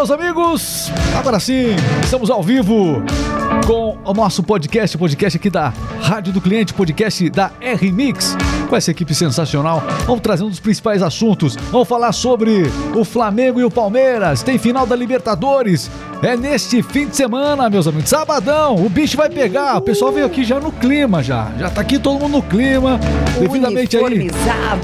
Meus amigos, agora sim, estamos ao vivo com o nosso podcast, podcast aqui da Rádio do Cliente, podcast da R-Mix, com essa equipe sensacional. Vamos trazer um dos principais assuntos, vamos falar sobre o Flamengo e o Palmeiras, tem final da Libertadores, é neste fim de semana, meus amigos, sabadão, o bicho vai pegar, o pessoal veio aqui já no clima, já, já tá aqui todo mundo no clima, devidamente aí.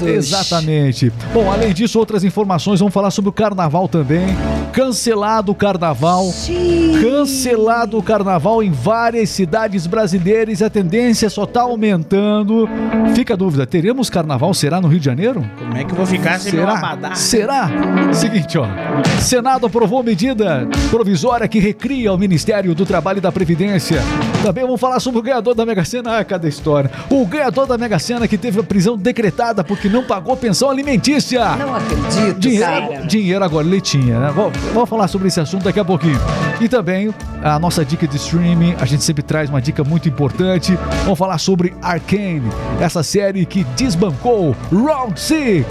Exatamente. Bom, além disso, outras informações, vamos falar sobre o carnaval também. Cancelado o carnaval. Xiii. Cancelado o carnaval em várias cidades brasileiras a tendência só tá aumentando. Fica a dúvida, teremos carnaval? Será no Rio de Janeiro? Como é que eu vou ficar sem meu Será? abadá? Será? Seguinte, ó. Senado aprovou medida provisória que recria o Ministério do Trabalho e da Previdência. Também vamos falar sobre o ganhador da Mega Sena. Ah, cada história. O ganhador da Mega Sena que teve a prisão decretada porque não pagou pensão alimentícia. Não acredito, Dinheiro, cara. dinheiro agora, leitinha, né? Vamos, vamos falar sobre esse assunto daqui a pouquinho. E também a nossa dica de streaming, a gente sempre traz uma dica muito importante. Vamos falar sobre Arcane, essa série que desbancou Round 6.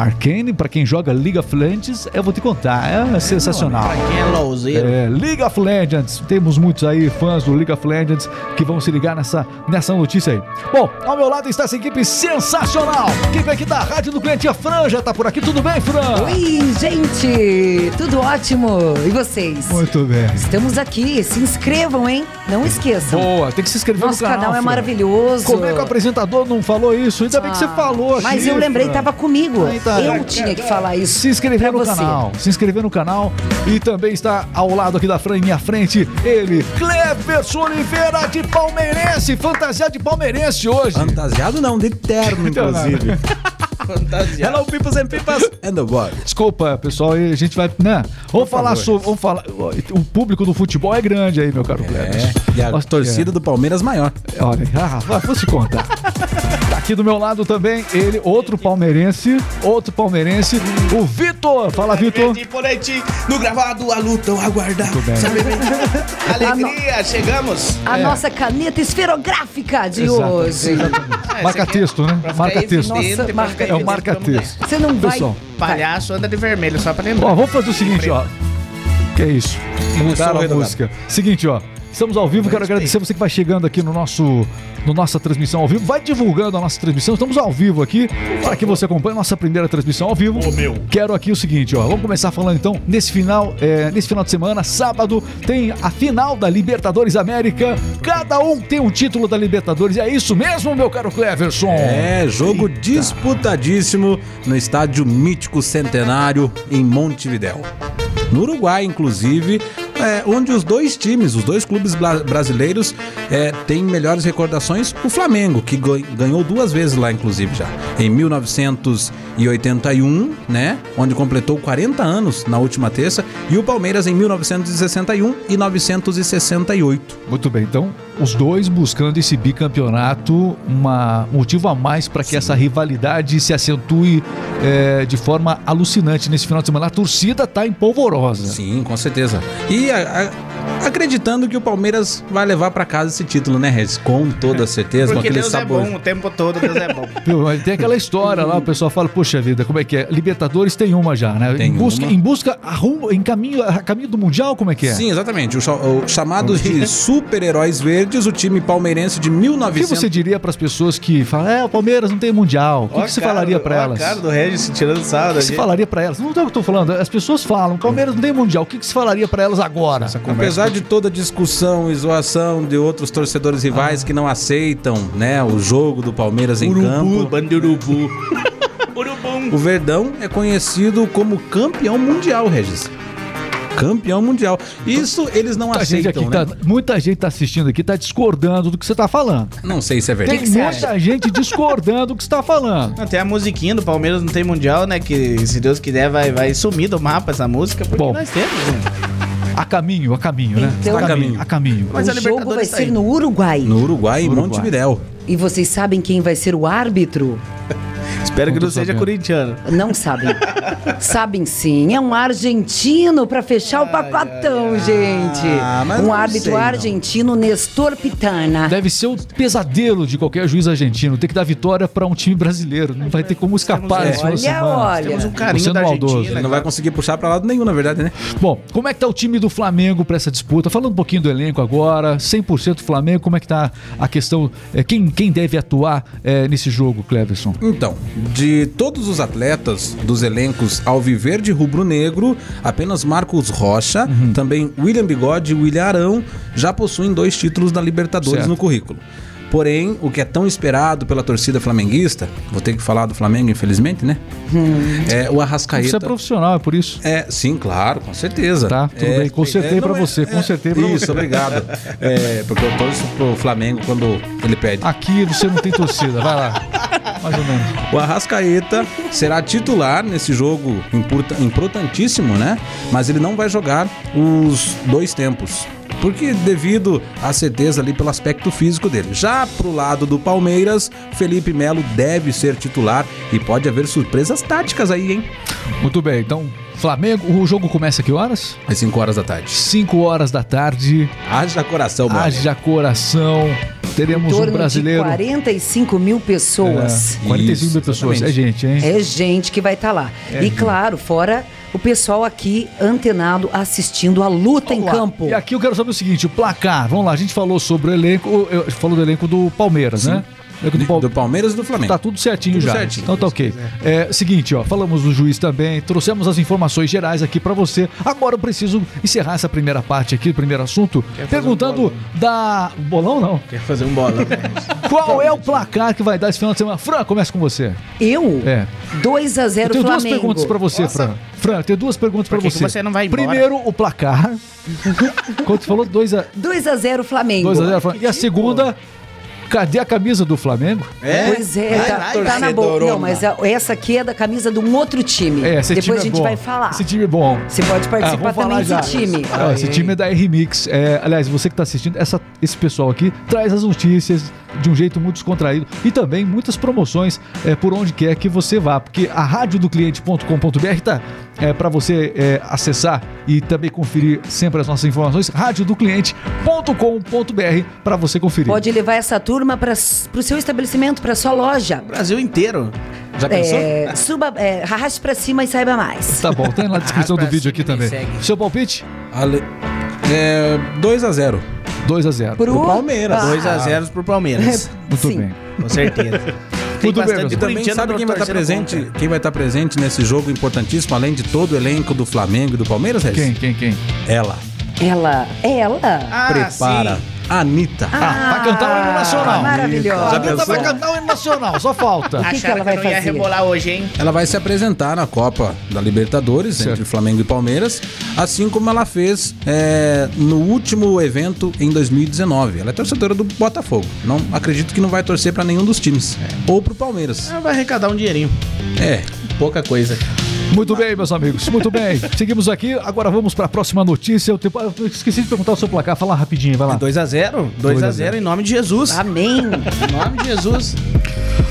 Arcane, pra quem joga League of Legends, eu vou te contar, é sensacional. Pra quem é louzeiro. É, League of Legends. Temos muitos aí fãs do League of Legends que vão se ligar nessa, nessa notícia aí. Bom, ao meu lado está essa equipe sensacional. Quem vem aqui da Rádio do Cliente, a Fran já tá por aqui. Tudo bem, Fran? Oi, gente! Tudo ótimo! E vocês? Muito bem. Estamos aqui, se inscrevam, hein? Não esqueçam. Boa, tem que se inscrever Nosso no canal. canal é maravilhoso. Como é que o apresentador não falou isso? Ainda bem que você Ah, falou aqui. Mas eu lembrei, tava comigo. Aí tá. Eu tinha que falar isso. Se inscrever no você. canal, se inscrever no canal e também está ao lado aqui da Fran, em minha frente, ele, Cleverson Oliveira de Palmeirense, fantasiado de palmeirense hoje. Fantasiado não, de terno, inclusive. Fantasia. Hello, peoples and peoples and the boy. Desculpa, pessoal, e a gente vai, né? Vamos falar favor. sobre, vamos falar, o público do futebol é grande aí, meu caro. É, e a Nossa, torcida do Palmeiras maior. é, olha, ah, vou te contar. Aqui do meu lado também ele, outro palmeirense, outro palmeirense, o Vitor. Fala, Vitor. No gravado, a luta, o aguardar. Muito bem. Sabe? Alegria, chegamos. A É. nossa caneta esferográfica de Exato, hoje. Ah, Marca texto, né? Marca texto. Nossa, marca- É o marca texto. Você não vai. Pessoal, Palhaço anda de vermelho, só pra lembrar. Ó, vamos fazer o seguinte, ó. Que é isso? Mudaram a música. Seguinte, ó. Estamos ao vivo, quero agradecer você que vai chegando aqui no nosso no nossa transmissão ao vivo. Vai divulgando a nossa transmissão. Estamos ao vivo aqui para que você acompanhe a nossa primeira transmissão ao vivo. Quero aqui o seguinte, ó. Vamos começar falando então nesse final, é, nesse final de semana, sábado, tem a final da Libertadores América. Cada um tem um título da Libertadores. É isso mesmo, meu caro Cleverson? É, jogo disputadíssimo no estádio Mítico Centenário em Montevidéu. No Uruguai, inclusive, é, onde os dois times, os dois clubes brasileiros, é, têm melhores recordações. O Flamengo, que gan- ganhou duas vezes lá, inclusive, já. Em 1981, né? Onde completou 40 anos na última terça. E o Palmeiras em 1961 e 968. Muito bem, então os dois buscando esse bicampeonato, uma um motivo a mais para que essa rivalidade se acentue é, de forma alucinante nesse final de semana. A torcida tá empolvorosa. Sim, com certeza. E a- a- acreditando que o Palmeiras vai levar pra casa esse título, né, Regis? Com toda certeza, com Porque aquele Deus sabor. é bom o tempo todo, Deus é bom. Tem aquela história lá, o pessoal fala, poxa vida, como é que é? Libertadores tem uma já, né? Tem em busca, uma. em busca, arrumo, em caminho, a caminho do Mundial, como é que é? Sim, exatamente. O, o chamados de super-heróis verdes, o time palmeirense de O que 1900. você diria para as pessoas que falam, é, o Palmeiras não tem Mundial? O que, Ó que você cara falaria para elas? cara do Regis tirando sarro O que você falaria para elas? Não é o que eu tô falando, as pessoas falam, o Palmeiras não tem Mundial. O que, que você falaria para elas agora? Apesar de toda a discussão e zoação de outros torcedores rivais que não aceitam, né, o jogo do Palmeiras em Urubu, campo, bando urubu. Urubum. o Verdão é conhecido como campeão mundial, Regis. Campeão mundial. Isso eles não Muita gente, aceitam, aqui né? tá, muita gente tá assistindo aqui, tá discordando do que você tá falando. Não sei se é verdade. Tem muita gente discordando do que você tá falando. Não, tem a musiquinha do Palmeiras não tem mundial, né? Que se Deus quiser vai, vai sumir do mapa essa música, porque Bom. nós temos, né? A caminho, a caminho, né? Então- a caminho, a caminho. Mas o a jogo vai tá ser aí. no Uruguai. No Uruguai, em Uruguai. Montevidéu. E vocês sabem quem vai ser o árbitro? Espero que Não seja sabendo. corintiano. Não sabem. sabem sim. É um argentino pra fechar o pacotão, gente. Ah, mas um não árbitro sei, argentino, Nestor Pitana. Deve ser o pesadelo de qualquer juiz argentino. Ter que dar vitória pra um time brasileiro. Não vai ter como escapar de Olha, semana. olha. Temos um carinho Luciano da Maldoso. Argentina. Ele não vai conseguir puxar pra lado nenhum, na verdade, né? Bom, como é que tá o time do Flamengo pra essa disputa? Falando um pouquinho do elenco agora, 100% Flamengo, como é que tá a questão, é, quem, quem deve atuar é, nesse jogo, Cleverson? Então, de todos os atletas dos elencos Alviverde e Rubro Negro, apenas Marcos Rocha, Uhum. também William Bigode e William Arão já possuem dois títulos da Libertadores Certo. no currículo. Porém, o que é tão esperado pela torcida flamenguista, vou ter que falar do Flamengo, infelizmente, né? É o Você é Arrascaeta. profissional, é por isso. É, sim, claro, com certeza. Tá, tudo É, bem, consertei não, pra você, consertei pra Isso, você. obrigado. É, porque eu torço pro Flamengo quando ele perde. Aqui você não tem torcida, vai lá. Mais ou menos. O Arrascaeta será titular nesse jogo importa- importantíssimo, né? Mas ele não vai jogar os dois tempos. Porque devido à certeza ali pelo aspecto físico dele. Já pro lado do Palmeiras, Felipe Melo deve ser titular e pode haver surpresas táticas aí, hein? Muito bem, então, Flamengo, o jogo começa a que horas? Às 5 horas da tarde. 5 horas da tarde, Haja coração, mano. haja coração, teremos torno um brasileiro... de 45 mil pessoas. É, 45 Isso, mil pessoas, é exatamente. gente, hein? É gente que vai estar lá. É e claro, fora o pessoal aqui antenado assistindo a luta em Vamos lá. campo. E aqui eu quero saber o seguinte, o placar. Vamos lá, a gente falou sobre o elenco, falou do elenco do Palmeiras, né? Do, Pal- Do Palmeiras e do Flamengo. Tá tudo certinho Tudo já. certinho. Então tá ok. É seguinte, ó, falamos do juiz também, trouxemos as informações gerais aqui pra você. Agora eu preciso encerrar essa primeira parte aqui, o primeiro assunto, perguntando da bolão não. Quer fazer um bolão? Qual é o placar que vai dar esse final de semana? Fran, começa com você. Eu? É. 2 a 0 Eu tenho duas Flamengo. perguntas pra você, Fran. Fran, eu tenho duas perguntas que você. você não vai embora? Primeiro, o placar. Quanto você falou? 2 a 2 a 0 Flamengo. 2 a 0 Flamengo. E a segunda, cadê a camisa do Flamengo? Pois é, Vai tá, tá na boa. torcedorona. Não, mas a- essa aqui é da camisa de um outro time. É, esse Depois time a é gente bom. vai falar. Esse time é bom. Você pode Ah, participar falar também já. desse time. Ah, esse time é da R-Mix. É, aliás, você que está assistindo, essa- esse pessoal aqui traz as notícias de um jeito muito descontraído e também muitas promoções é, por onde quer que você vá, porque a radiodocliente.com.br tá é, para você é, acessar e também conferir sempre as nossas informações, radiodocliente.com.br para você conferir. Pode levar essa turma para o seu estabelecimento, para sua loja. Brasil inteiro. Já pensou? É, suba, é, arraste pra cima e saiba mais. Tá bom, tem na descrição do vídeo aqui também. segue. Seu palpite? Ale... É, 2 a 0 2 a 0 Pro Pro Palmeiras. Ah. 2 a 0 pro Palmeiras. Muito Sim. bem. Com certeza. Tem Muito bem, E também sabe quem vai estar presente? contra. Quem vai estar presente nesse jogo importantíssimo, além de todo o elenco do Flamengo e do Palmeiras, Regis? Quem, quem, quem? Ela. Ela, ela. Ah, Prepara. sim. Anitta. Ah, vai cantar o hino nacional. Maravilhosa. A Anitta vai cantar o hino nacional, só falta. que Acharam ela vai eu não ia fazer? rebolar hoje, hein? Ela vai se apresentar na Copa da Libertadores Certo. entre Flamengo e Palmeiras, assim como ela fez é, no último evento em 2019. Ela é torcedora do Botafogo. Não acredito que não vai torcer pra nenhum dos times ou pro Palmeiras. Ah, Vai arrecadar um dinheirinho. É. Pouca coisa. Muito bem, meus amigos, muito bem. Seguimos aqui, agora vamos para a próxima notícia. Eu, te- eu esqueci de perguntar o seu placar, fala rapidinho, vai lá. 2x0. 2x0 em nome de Jesus. Amém. Em nome de Jesus.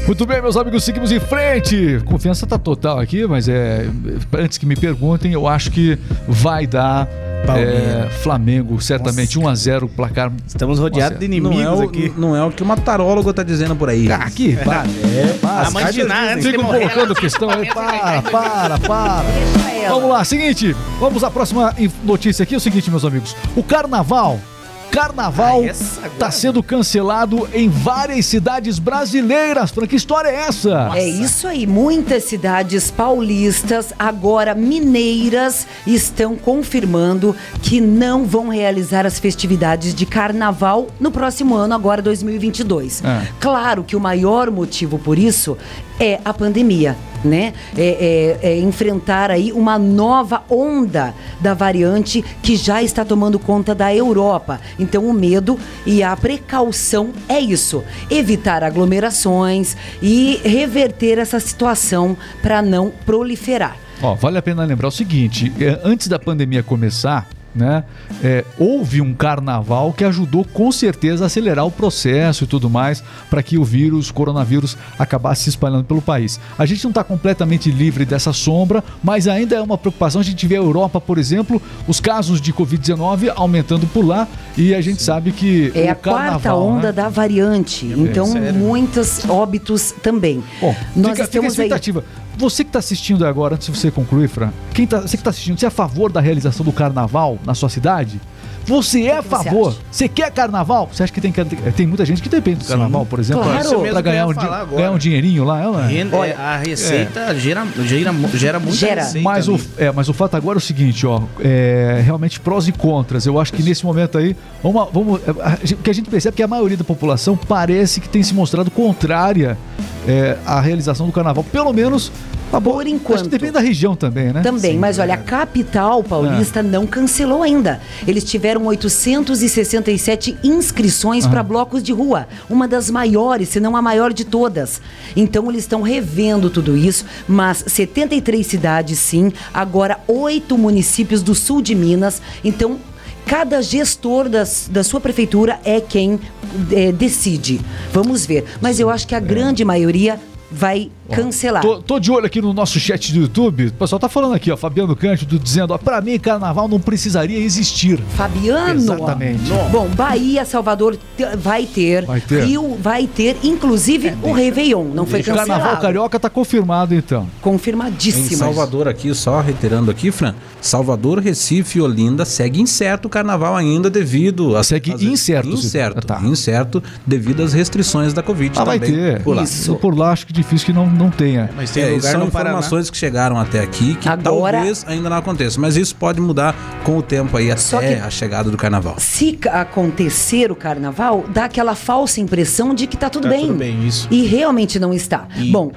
Muito bem, meus amigos, seguimos em frente. Confiança tá total aqui, mas é antes que me perguntem, eu acho que vai dar. É, Flamengo, certamente 1 a 0 placar. Estamos rodeados de Não inimigos é, o, aqui. não é o que o matarólogo tá dizendo por aí. Ah, aqui, para. É, para. A mãe de Ná, antes de Ficam colocando questão aí. Para, para, para. Vamos lá, seguinte, vamos à próxima notícia aqui. É o seguinte, meus amigos: o carnaval. Carnaval Ah, está sendo cancelado em várias cidades brasileiras. Fran, que história é essa? É isso aí, muitas cidades paulistas, agora mineiras, estão confirmando que não vão realizar as festividades de carnaval no próximo ano, agora 2022. É. Claro que o maior motivo por isso é a pandemia, né? É, é- é enfrentar aí uma nova onda da variante que já está tomando conta da Europa. Então o medo e a precaução é isso: evitar aglomerações e reverter essa situação para não proliferar. Ó, vale a pena lembrar o seguinte: é, antes da pandemia começar, né? é, houve um carnaval que ajudou com certeza a acelerar o processo e tudo mais para que o vírus, o coronavírus, acabasse se espalhando pelo país. A gente não está completamente livre dessa sombra, mas ainda é uma preocupação. A gente vê a Europa, por exemplo, os casos de Covid-19 aumentando por lá e a gente sabe que É o a quarta carnaval, onda né? da variante. então, sério. muitos óbitos também. Bom, Nós fica, fica a estamos aí. Você que está assistindo agora, antes de você concluir, Fran, quem tá, você que está assistindo, você é a favor da realização do carnaval na sua cidade? Você é a você favor? acha? Você quer carnaval? Você acha que tem, que- tem muita gente que depende do carnaval, por exemplo, Claro. Para ganhar, um, ganhar um dinheirinho lá? Ela, Renda- Olha, a receita gera, gera, gera muita Gera. receita. mas, o, é, mas o fato agora é o seguinte, ó, é, realmente prós e contras. Eu acho que nesse momento aí, vamos, vamos, é, a gente- o que a gente percebe é que a maioria da população parece que tem se mostrado contrária é, à realização do carnaval, pelo menos tá Por acho que enquanto. depende da região também, né? Também, mas olha, a capital paulista não cancelou ainda. Eles tiveram 867 inscrições para blocos de rua, uma das maiores, se não a maior de todas. Então eles estão revendo tudo isso, mas 73 cidades sim, agora oito municípios do sul de Minas. Então Cada gestor das, da sua prefeitura é quem é, decide. Vamos ver. Mas eu acho que a grande maioria vai cancelar. Tô, tô de olho aqui no nosso chat do YouTube. O pessoal tá falando aqui, ó, Fabiano Cândido dizendo, ó, pra mim carnaval não precisaria existir. Fabiano. Exatamente. Bom, Bahia, Salvador vai ter. Vai ter. Rio vai ter, inclusive o Réveillon. Não foi O carnaval cancelado. carioca tá confirmado então. Em Confirmadíssimo. Salvador aqui, só reiterando aqui, Fran, Salvador, Recife e Olinda segue incerto o carnaval ainda devido a Segue incerto, incerto, tá. incerto devido às restrições da Covid Ah, vai também ter. por lá. Isso. Por lá acho que difícil que não, não tenha. Mas tem É, lugar são no Paraná. informações que chegaram até aqui que Agora- talvez ainda não aconteça, mas isso pode mudar com o tempo aí Só até que- a chegada do carnaval. Se acontecer o carnaval, dá aquela falsa impressão de que tá tudo Tá bem. tudo bem, isso. E realmente não está. E- Bom,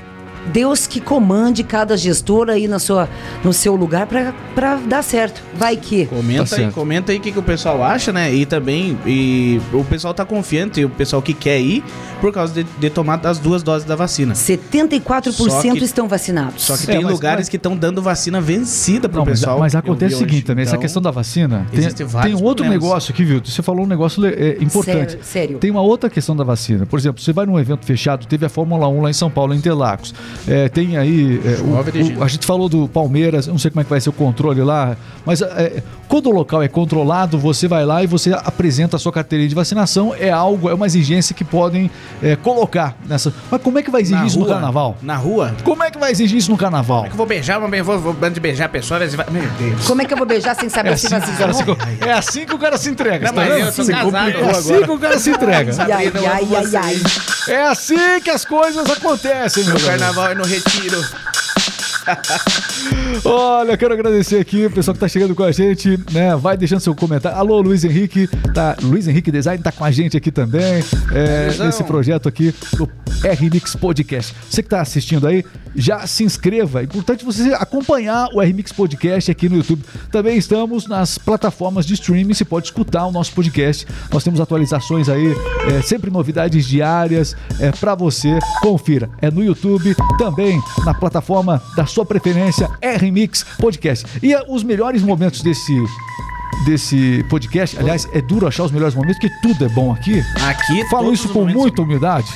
Deus que comande cada gestor aí na sua, no seu lugar pra pra dar certo. Vai que. Comenta Tá aí, certo. comenta aí o que, que o pessoal acha, né? E também, e o pessoal tá confiante, e o pessoal que quer ir, por causa de, de tomar as duas doses da vacina. 74% Só que- estão vacinados. Só que É, tem mas- lugares mas- que estão dando vacina vencida Não, mas, pessoal. mas acontece o seguinte hoje. também, essa Então, questão da vacina. Tem, tem um outro problemas. negócio aqui, viu? Você falou um negócio é, importante. Sério, sério. Tem uma outra questão da vacina. Por exemplo, você vai num evento fechado, teve a Fórmula 1 lá em São Paulo, em Interlagos. É, tem aí. é, o- o- a gente falou do Palmeiras, não sei como é que vai ser o controle lá, mas é, quando o local é controlado, você vai lá e você apresenta a sua carteirinha de vacinação. É algo, é uma exigência que podem é, colocar nessa. Mas como é que vai exigir na isso rua, no carnaval? Na rua? Como é que vai exigir isso no carnaval? Como é que eu vou beijar, mas vou, vou de beijar a pessoa, vai- vai- meu Deus. Como é que eu vou beijar sem saber É se assim, o cara vacinou? se, é assim que o cara se entrega. Não, tá eu sou Se casado agora. assim que o cara se entrega. Ai, ai, ai, ai. É assim que as coisas acontecem, meu O carnaval é no retiro. Olha, quero agradecer aqui o pessoal que tá chegando com a gente, né? Vai deixando seu comentário. Alô, Luiz Henrique, tá? Luiz Henrique Design tá com a gente aqui também, é, nesse projeto aqui do R-Mix Podcast. Você que tá assistindo aí, já se inscreva. É importante você acompanhar o R-Mix Podcast aqui no YouTube. Também estamos nas plataformas de streaming, você pode escutar o nosso podcast. Nós temos atualizações aí, é, sempre novidades diárias é, para você. Confira. É no YouTube, também na plataforma da sua preferência, R-Mix Podcast. E é, os melhores momentos desse desse podcast, aliás, é duro achar os melhores momentos, porque tudo é bom aqui. Aqui, Falo isso com muita humildade.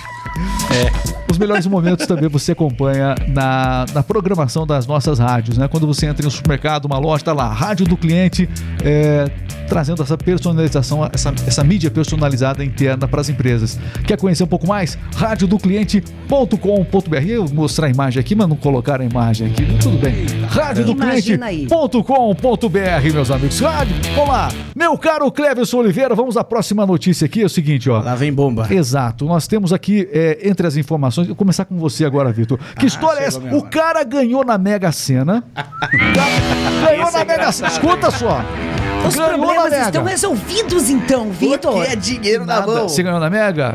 É. Os melhores momentos também você acompanha na, na programação das nossas rádios, né? Quando você entra em um supermercado, uma loja, tá lá, rádio do cliente, é, trazendo essa personalização, essa, essa mídia personalizada interna para as empresas. Quer conhecer um pouco mais? radiodocliente.com.br. Eu mostrar a imagem aqui, mas não colocar a imagem aqui. Tudo bem. Radiodocliente.com.br, meus amigos. Rádio, vamos lá. Meu caro Cleverson Oliveira, vamos à próxima notícia aqui. É o seguinte, ó. Lá vem bomba. Exato. Nós temos aqui, é, entre as informações, vou começar com você agora, Vitor. Que Ah, história é essa? O hora. cara ganhou na Mega Sena. Ganhou Esse na é Mega Sena. Escuta só. Os ganhou na problemas Mega. estão resolvidos então, Vitor. Porque é dinheiro na Nada. mão. Você ganhou na Mega?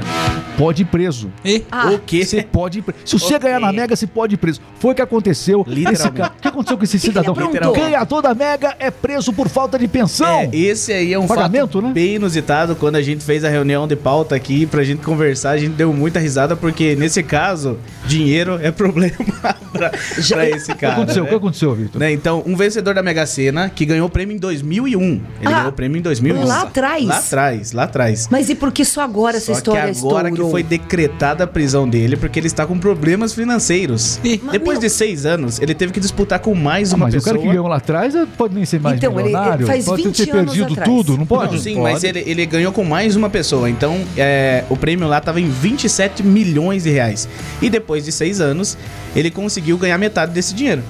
Pode ir preso. E Ah, O quê? Você pode ir preso. Se você ganhar na Mega, você pode ir preso. Foi o que aconteceu. Literalmente. Esse cara- O que aconteceu com esse que cidadão? aprontou? Ganhador da Mega é preso por falta de pensão. É, esse aí é um Pagamento, fato né? bem inusitado. Quando a gente fez a reunião de pauta aqui pra gente conversar, a gente deu muita risada, porque nesse caso, dinheiro é problema pra, Já- pra esse O que cara. aconteceu? O né? que aconteceu, Vitor? Né, Então, um vencedor da Mega Sena que ganhou o prêmio em 2001. Ele Ah, ganhou o prêmio em 2001. lá atrás? Lá atrás, lá atrás. Mas e por que só agora essa Só história que agora estourou? que foi decretada a prisão dele, porque ele está com problemas financeiros. Ih. Depois meu- de seis anos, ele teve que disputar com mais Ah, uma mas pessoa. o cara que ganhou lá atrás eh, pode nem ser mais Então, ele- ele milionário. faz pode 20 ter anos perdido atrás. tudo, não pode? Não, sim, Pode. mas ele, ele ganhou com mais uma pessoa. Então, é, o prêmio lá tava em 27 milhões de reais. E depois de seis anos, ele conseguiu ganhar metade desse dinheiro.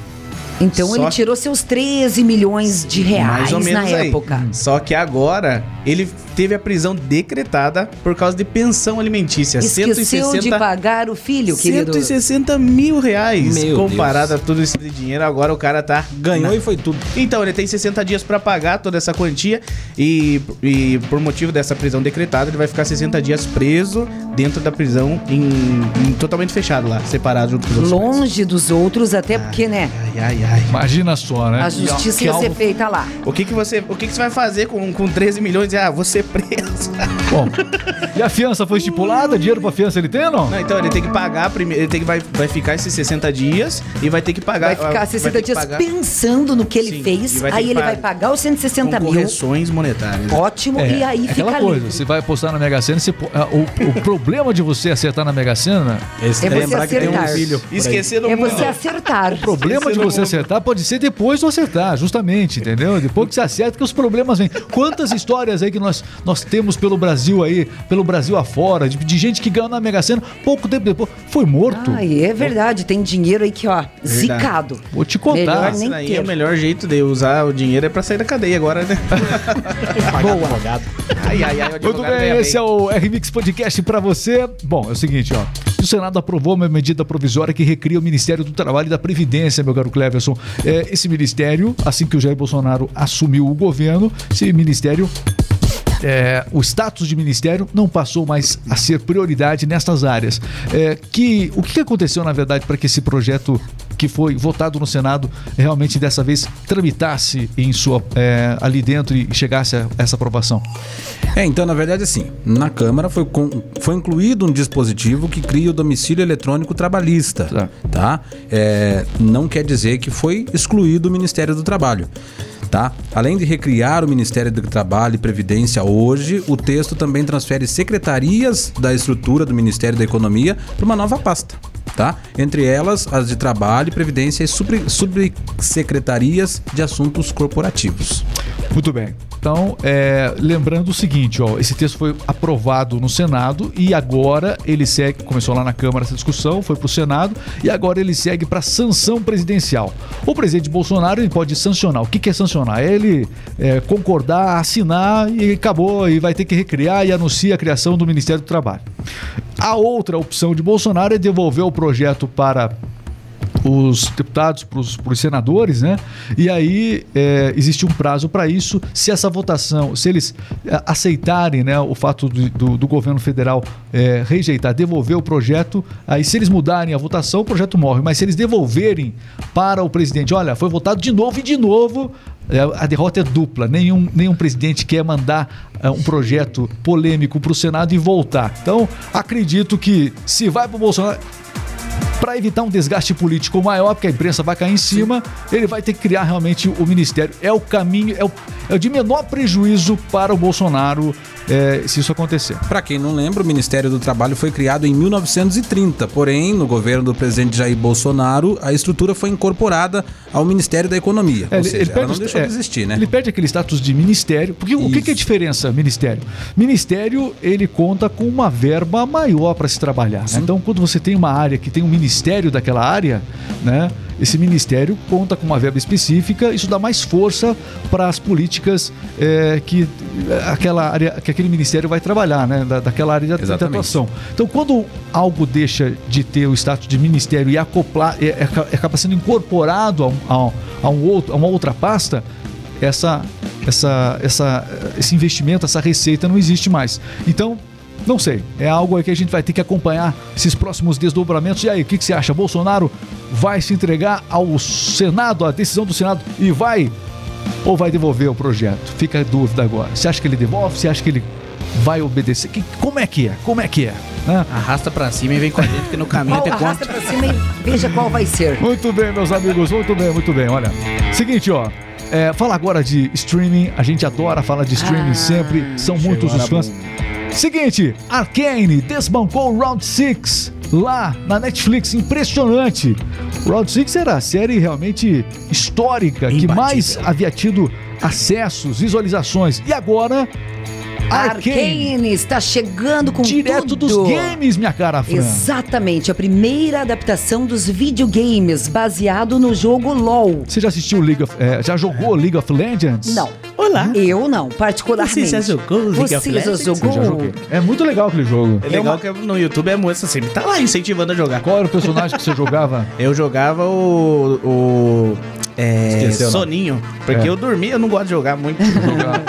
Então Só ele tirou seus 13 milhões de reais mais ou menos na aí. época. Só que agora, ele teve a prisão decretada por causa de pensão alimentícia. Esqueceu 160 de pagar o filho, querido. 160 mil reais. Meu comparado a tudo isso de dinheiro, agora o cara tá. Ganhou na- e foi tudo. Então, ele tem 60 dias pra pagar toda essa quantia e, e por motivo dessa prisão decretada, ele vai ficar 60 dias preso dentro da prisão em, em- totalmente fechado lá, separado junto com os outros. Longe dos outros, até porque, né? Ai, ai, ai. Imagina só, né? A justiça ia ser feita lá. O que que você, o que que você vai fazer com, com 13 milhões de, ah, você preso? Bom, e a fiança foi estipulada? Dinheiro pra fiança ele tem ou não? Não, então ele tem que pagar primeiro, ele tem que vai, vai ficar esses 60 dias e vai ter que pagar Vai ficar ah, 60 ter que dias pagar pensando no que ele Sim, fez, vai aí ele vai pagar os 160 com mil. correções monetárias. Ótimo, e aí é aquela fica coisa, livre. você vai apostar na Mega Sena, você ah, o, o problema de você acertar na Mega Sena, Esse É você lembrar que tem um acertar. aí. Esquecer do É mundo. você acertar. o problema de Esquecer do você mundo. acertar pode ser depois do acertar, justamente, entendeu? Depois que você acerta que os problemas vêm. Quantas histórias aí que nós, nós temos pelo Brasil aí, pelo Brasil afora, de, de gente que ganhou na Mega Sena, pouco tempo depois foi morto. Ai, é verdade, tem dinheiro aí que, ó, zicado. Vou te contar. Melhor nem ter. é o melhor jeito de usar o dinheiro é pra sair da cadeia agora, né? Boa. Ai, ai, ai, o Muito advogado bem, esse é o R-Mix Podcast pra você. Bom, é o seguinte, ó. O Senado aprovou uma medida provisória que recria o Ministério do Trabalho e da Previdência, meu caro Cleverson. É, esse ministério, assim que o Jair Bolsonaro assumiu o governo, esse ministério é, o status de ministério não passou mais a ser prioridade nestas áreas. É, que, o que aconteceu, na verdade, para que esse projeto que foi votado no Senado realmente dessa vez tramitasse em sua, é, ali dentro e chegasse a essa aprovação? É, então, na verdade, assim, na Câmara foi, com- foi incluído um dispositivo que cria o domicílio eletrônico trabalhista, Tá. tá? É, não quer dizer que foi excluído o Ministério do Trabalho. Tá? Além de recriar o Ministério do Trabalho e Previdência hoje, o texto também transfere secretarias da estrutura do Ministério da Economia para uma nova pasta. Tá? Entre elas, as de Trabalho, Previdência e subsecretarias de Assuntos Corporativos. Muito bem. Então, é, lembrando o seguinte, ó, esse texto foi aprovado no Senado e agora ele segue, começou lá na Câmara essa discussão, foi para o Senado e agora ele segue para sanção presidencial. O presidente Bolsonaro ele pode sancionar. O que, que é sancionar? É ele é, concordar, assinar e acabou e vai ter que recriar e anuncia a criação do Ministério do Trabalho. A outra opção de Bolsonaro é devolver o projeto para os deputados, para os senadores, né? E aí é, existe um prazo para isso. Se essa votação, se eles é, aceitarem, né, o fato do, do- do governo federal é, rejeitar, devolver o projeto, aí se eles mudarem a votação, o projeto morre. Mas se eles devolverem para o presidente, olha, foi votado de novo e de novo. é, A derrota é dupla. Nenhum, nenhum presidente quer mandar é, um projeto polêmico para o Senado e voltar. Então, acredito que se vai para o Bolsonaro, para evitar um desgaste político maior, porque a imprensa vai cair em cima, ele vai ter que criar realmente o ministério. É o caminho, é o, de menor prejuízo para o Bolsonaro é, se isso acontecer. Para quem não lembra, o Ministério do Trabalho foi criado em 1930, porém, no governo do presidente Jair Bolsonaro, a estrutura foi incorporada ao Ministério da Economia. É, ou seja, ela não deixou é, de existir, né? Ele perde aquele status de ministério. Porque o que, Isso. que é a diferença, ministério? Ministério, ele conta com uma verba maior para se trabalhar. né? Então, quando você tem uma área que tem um ministério daquela área, né? Esse ministério conta com uma verba específica, isso dá mais força para as políticas é, que, aquela área, que aquele ministério vai trabalhar, né? Da, daquela área de, Exatamente. atuação. Então, quando algo deixa de ter o status de ministério e acoplar, é, é, acaba sendo incorporado a, um, a, um- a um outro, a uma outra pasta, essa, essa, essa, esse investimento, essa receita não existe mais. Então, não sei. É algo aí que a gente vai ter que acompanhar esses próximos desdobramentos. E aí, o que, que você acha? Bolsonaro vai se entregar ao Senado, à decisão do Senado, e vai ou vai devolver o projeto? Fica a dúvida agora. Você acha que ele devolve? Você acha que ele vai obedecer? Que- como é que é? Como é que é? Né? Arrasta pra cima e vem com a gente, que no caminho Qual, tem arrasta conta. pra cima e veja qual vai ser. Muito bem, meus amigos, muito bem, muito bem. Olha, seguinte, ó. É, fala agora de streaming, a gente adora falar de streaming Ah, sempre, são muitos os fãs. boa. Seguinte, Arcane desbancou o Round 6 lá na Netflix, impressionante. Round 6 era a série realmente histórica que mais havia tido acessos, visualizações. E agora, Arcane, Arcane está chegando com direto tudo. dos games, minha cara Fran. Exatamente, a primeira adaptação dos videogames baseado no jogo LoL. Você já assistiu League of, é, já jogou League of Legends? Não, Olá. eu não, particularmente. Você já jogou League of Você já Legends? jogou? Eu já joguei. É muito legal aquele jogo. É legal que no YouTube é moça sempre tá lá incentivando a jogar. Qual era o personagem que você jogava? Eu jogava o. o é, Esqueceu. Soninho. Porque É. eu dormia, eu não gosto de jogar muito. Jogava-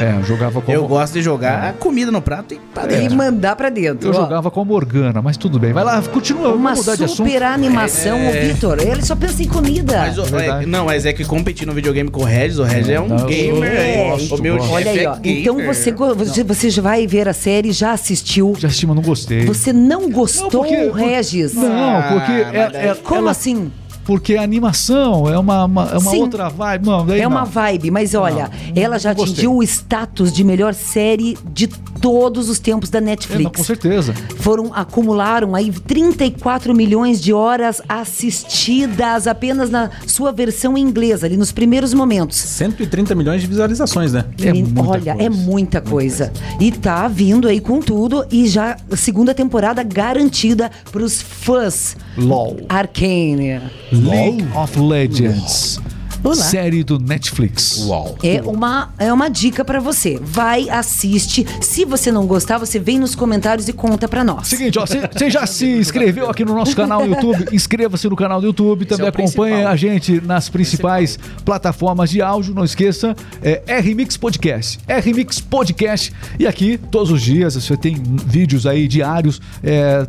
É, eu jogava como eu gosto de jogar comida no prato e pra E dentro. mandar pra dentro. Eu ó. jogava com a Morgana, mas tudo bem. Vai lá, continua, Uma vamos mudar de assunto. super animação, o Vitor. Ele só pensa em comida. Mas o- é, não, mas é que competir no videogame com o Regis, o Regis é um Não, eu gamer. É, gosto, o meu gosto. chefe Olha aí, é ó. gamer. Então você, você, você já vai ver a série, já assistiu. Já assisti, mas não gostei. Você não gostou, porque- Regis? Não, porque Ah, é, é- Como ela- assim? Porque a animação é uma, uma- é uma Sim. outra vibe. Não, É uma não. vibe, mas olha, ela já não atingiu o status de melhor série de todos os tempos da É, não, Netflix. com certeza. Foram acumularam aí 34 milhões de horas assistidas apenas na sua versão inglesa, ali nos primeiros momentos. 130 milhões de visualizações, né? É muita Olha, coisa. é muita coisa. E tá vindo aí com tudo e já a segunda temporada garantida pros fãs. LOL. Arcane. League of Legends. Olá. Série do Netflix. Uau. É uma, é uma dica pra você. Vai, assiste. Se você não gostar, você vem nos comentários e conta pra nós. Seguinte, ó, você já se inscreveu aqui no nosso canal no YouTube? Inscreva-se no canal do YouTube, também é o acompanhe principal. a gente nas principais plataformas de áudio. Não esqueça, é RMix Podcast. RMix Podcast. E aqui, todos os dias, você tem vídeos aí diários é,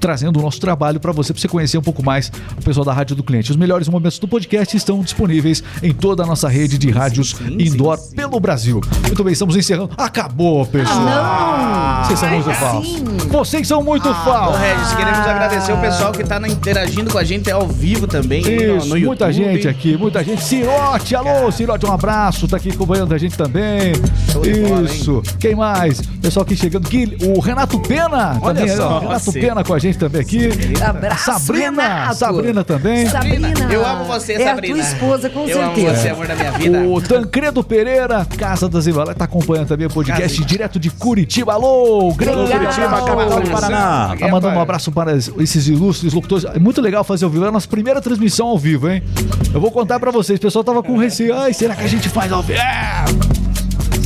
trazendo o nosso trabalho para você, para você conhecer um pouco mais o pessoal da Rádio do Cliente. Os melhores momentos do podcast estão disponíveis em toda a nossa rede de rádios sim, indoor sim, sim. pelo Brasil. Muito bem, estamos encerrando. Acabou, pessoal. não! Vocês são muito Ai, falsos. sim. Vocês são muito Ô, falsos. Regis, queremos agradecer o pessoal que tá na- interagindo com a gente ao vivo também. no- Isso, no, YouTube. muita gente aqui, muita gente. Cirote, alô, Cirote, um abraço, tá aqui acompanhando a gente também. Show de bola, Isso. Quem mais? Pessoal aqui chegando. Gui- O Renato Pena Olha também. só, Renato você. Pena com a gente também aqui. Abraço, Sabrina, Renato. Sabrina também. Sabrina. Eu amo você, é Sabrina. É a tua esposa, com Eu amo certeza. você, amor da minha vida. O Tancredo Pereira, Casa das Embalagens, tá acompanhando também o podcast Casa- direto de Curitiba. Alô, grande. Curitiba, capital do Paraná. Tá mandando um abraço para esses ilustres locutores. É muito legal fazer ao vivo. É a nossa primeira transmissão ao vivo, hein? Eu vou contar pra vocês. O pessoal tava com receio. Ai, será que a gente faz ao vivo? É!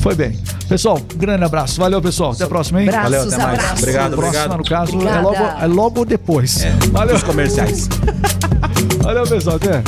Foi bem. Pessoal, um grande abraço. Valeu, pessoal. Até a próxima, hein? Abraços, Valeu, até mais. abraços. Obrigado, Próxima, obrigado. no caso, é logo, é logo depois. Valeu, Os comerciais. valeu, pessoal. Até.